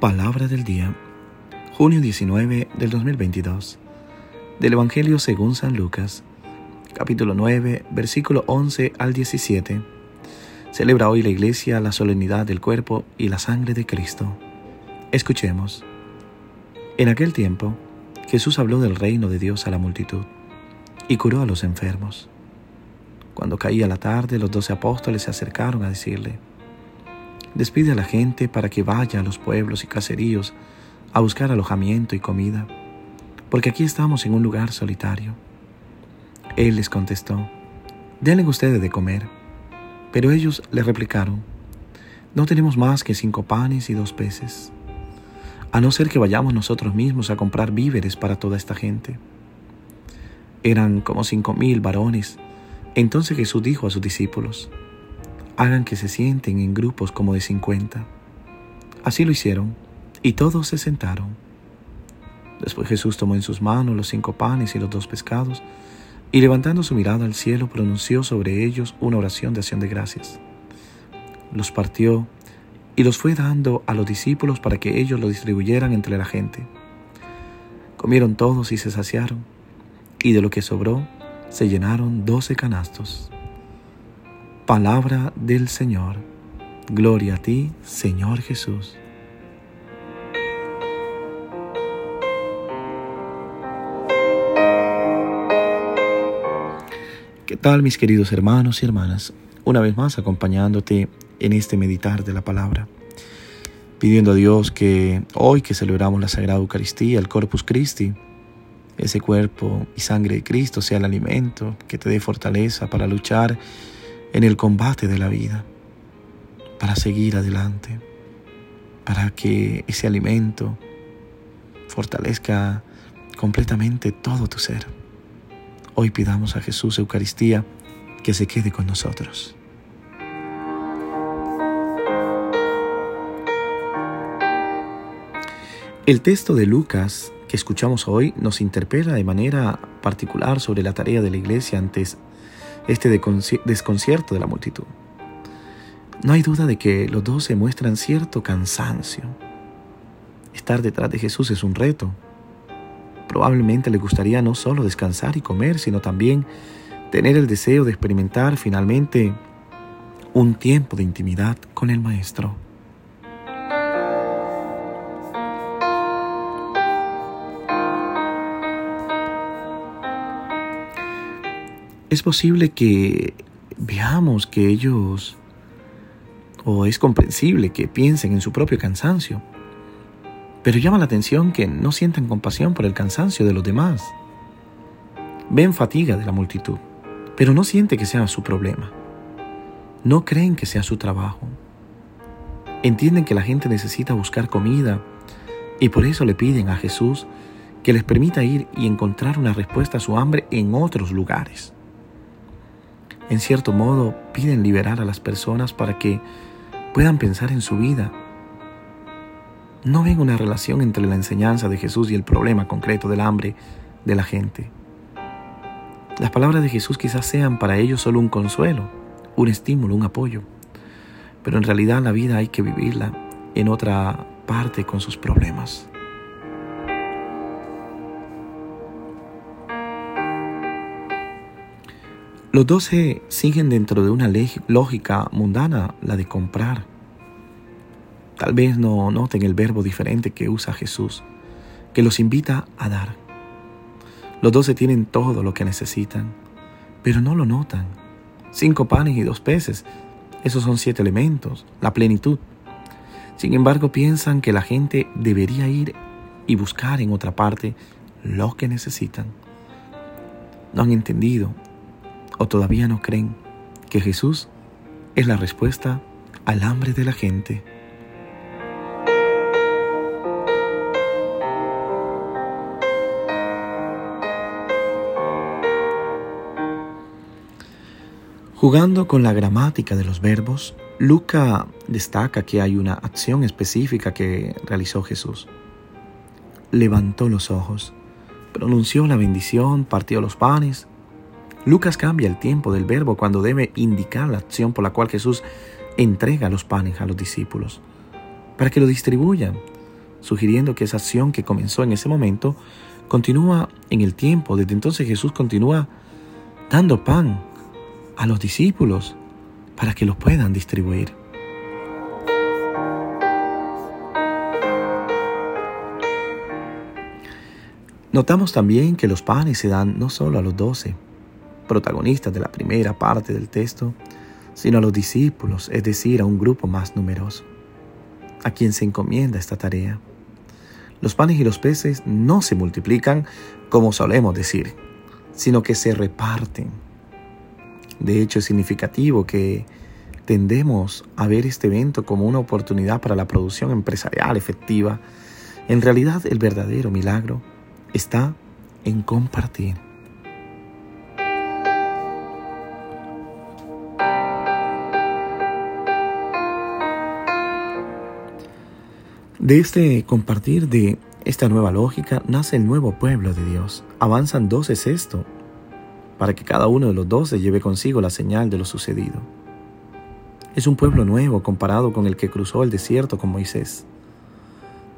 Palabra del día, junio 19 del 2022, del Evangelio según San Lucas, capítulo 9, versículo 11 al 17. Celebra hoy la Iglesia la solemnidad del cuerpo y la sangre de Cristo. Escuchemos. En aquel tiempo, Jesús habló del reino de Dios a la multitud y curó a los enfermos. Cuando caía la tarde, los doce apóstoles se acercaron a decirle, Despide a la gente para que vaya a los pueblos y caseríos a buscar alojamiento y comida, porque aquí estamos en un lugar solitario. Él les contestó, denle ustedes de comer. Pero ellos le replicaron, no tenemos más que cinco panes y dos peces, a no ser que vayamos nosotros mismos a comprar víveres para toda esta gente. Eran como cinco mil varones. Entonces Jesús dijo a sus discípulos, hagan que se sienten en grupos como de cincuenta. Así lo hicieron, y todos se sentaron. Después Jesús tomó en sus manos los cinco panes y los dos pescados, y levantando su mirada al cielo pronunció sobre ellos una oración de acción de gracias. Los partió y los fue dando a los discípulos para que ellos lo distribuyeran entre la gente. Comieron todos y se saciaron, y de lo que sobró se llenaron doce canastos. Palabra del Señor. Gloria a ti, Señor Jesús. ¿Qué tal mis queridos hermanos y hermanas? Una vez más acompañándote en este meditar de la palabra, pidiendo a Dios que hoy que celebramos la Sagrada Eucaristía, el Corpus Christi, ese cuerpo y sangre de Cristo sea el alimento que te dé fortaleza para luchar en el combate de la vida, para seguir adelante, para que ese alimento fortalezca completamente todo tu ser. Hoy pidamos a Jesús Eucaristía que se quede con nosotros. El texto de Lucas que escuchamos hoy nos interpela de manera particular sobre la tarea de la iglesia antes este desconcierto de la multitud. No hay duda de que los dos se muestran cierto cansancio. Estar detrás de Jesús es un reto. Probablemente le gustaría no solo descansar y comer, sino también tener el deseo de experimentar finalmente un tiempo de intimidad con el Maestro. Es posible que veamos que ellos, o es comprensible que piensen en su propio cansancio, pero llama la atención que no sientan compasión por el cansancio de los demás. Ven fatiga de la multitud, pero no siente que sea su problema. No creen que sea su trabajo. Entienden que la gente necesita buscar comida y por eso le piden a Jesús que les permita ir y encontrar una respuesta a su hambre en otros lugares en cierto modo, piden liberar a las personas para que puedan pensar en su vida. No ven una relación entre la enseñanza de Jesús y el problema concreto del hambre de la gente. Las palabras de Jesús quizás sean para ellos solo un consuelo, un estímulo, un apoyo, pero en realidad la vida hay que vivirla en otra parte con sus problemas. Los doce siguen dentro de una lógica mundana, la de comprar. Tal vez no noten el verbo diferente que usa Jesús, que los invita a dar. Los doce tienen todo lo que necesitan, pero no lo notan. Cinco panes y dos peces, esos son siete elementos, la plenitud. Sin embargo, piensan que la gente debería ir y buscar en otra parte lo que necesitan. No han entendido o todavía no creen que Jesús es la respuesta al hambre de la gente. Jugando con la gramática de los verbos, Luca destaca que hay una acción específica que realizó Jesús. Levantó los ojos, pronunció la bendición, partió los panes Lucas cambia el tiempo del verbo cuando debe indicar la acción por la cual Jesús entrega los panes a los discípulos, para que lo distribuyan, sugiriendo que esa acción que comenzó en ese momento continúa en el tiempo. Desde entonces Jesús continúa dando pan a los discípulos para que los puedan distribuir. Notamos también que los panes se dan no solo a los doce, protagonistas de la primera parte del texto, sino a los discípulos, es decir, a un grupo más numeroso, a quien se encomienda esta tarea. Los panes y los peces no se multiplican como solemos decir, sino que se reparten. De hecho, es significativo que tendemos a ver este evento como una oportunidad para la producción empresarial efectiva. En realidad, el verdadero milagro está en compartir. De este compartir de esta nueva lógica nace el nuevo pueblo de Dios. Avanzan doce sexto para que cada uno de los doce lleve consigo la señal de lo sucedido. Es un pueblo nuevo comparado con el que cruzó el desierto con Moisés.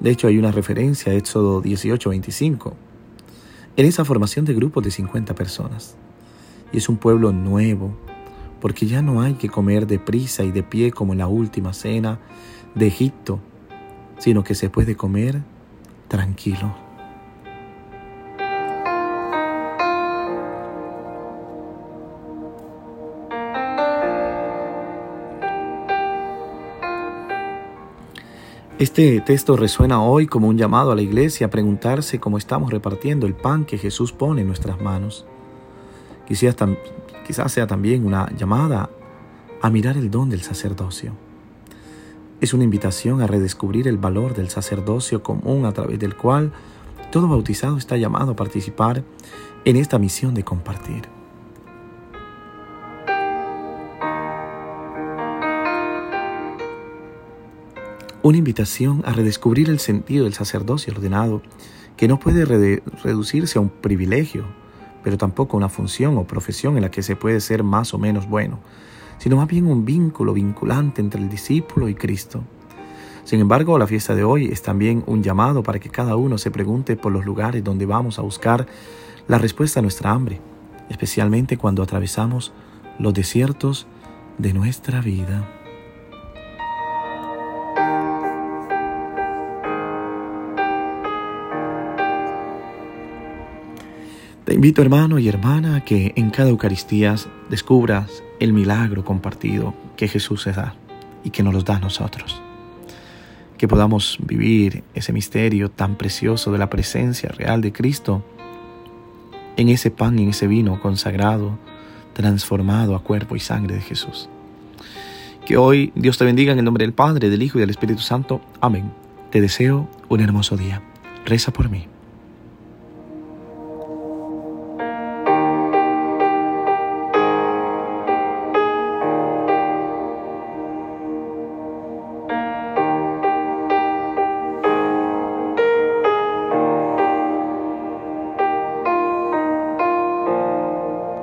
De hecho, hay una referencia a Éxodo 18:25 en esa formación de grupos de 50 personas. Y es un pueblo nuevo, porque ya no hay que comer deprisa y de pie como en la última cena de Egipto, sino que se puede comer tranquilo. Este texto resuena hoy como un llamado a la iglesia a preguntarse cómo estamos repartiendo el pan que Jesús pone en nuestras manos. Quizás, sea también una llamada a mirar el don del sacerdocio. Es una invitación a redescubrir el valor del sacerdocio común a través del cual todo bautizado está llamado a participar en esta misión de compartir. una invitación a redescubrir el sentido del sacerdocio ordenado, que no puede reducirse a un privilegio, pero tampoco a una función o profesión en la que se puede ser más o menos bueno, sino más bien un vínculo vinculante entre el discípulo y Cristo. Sin embargo, la fiesta de hoy es también un llamado para que cada uno se pregunte por los lugares donde vamos a buscar la respuesta a nuestra hambre, especialmente cuando atravesamos los desiertos de nuestra vida. Te invito hermano y hermana a que en cada Eucaristía descubras el milagro compartido que Jesús se da y que nos los da a nosotros. Que podamos vivir ese misterio tan precioso de la presencia real de Cristo en ese pan y en ese vino consagrado, transformado a cuerpo y sangre de Jesús. Que hoy Dios te bendiga en el nombre del Padre, del Hijo y del Espíritu Santo. Amén. Te deseo un hermoso día. Reza por mí.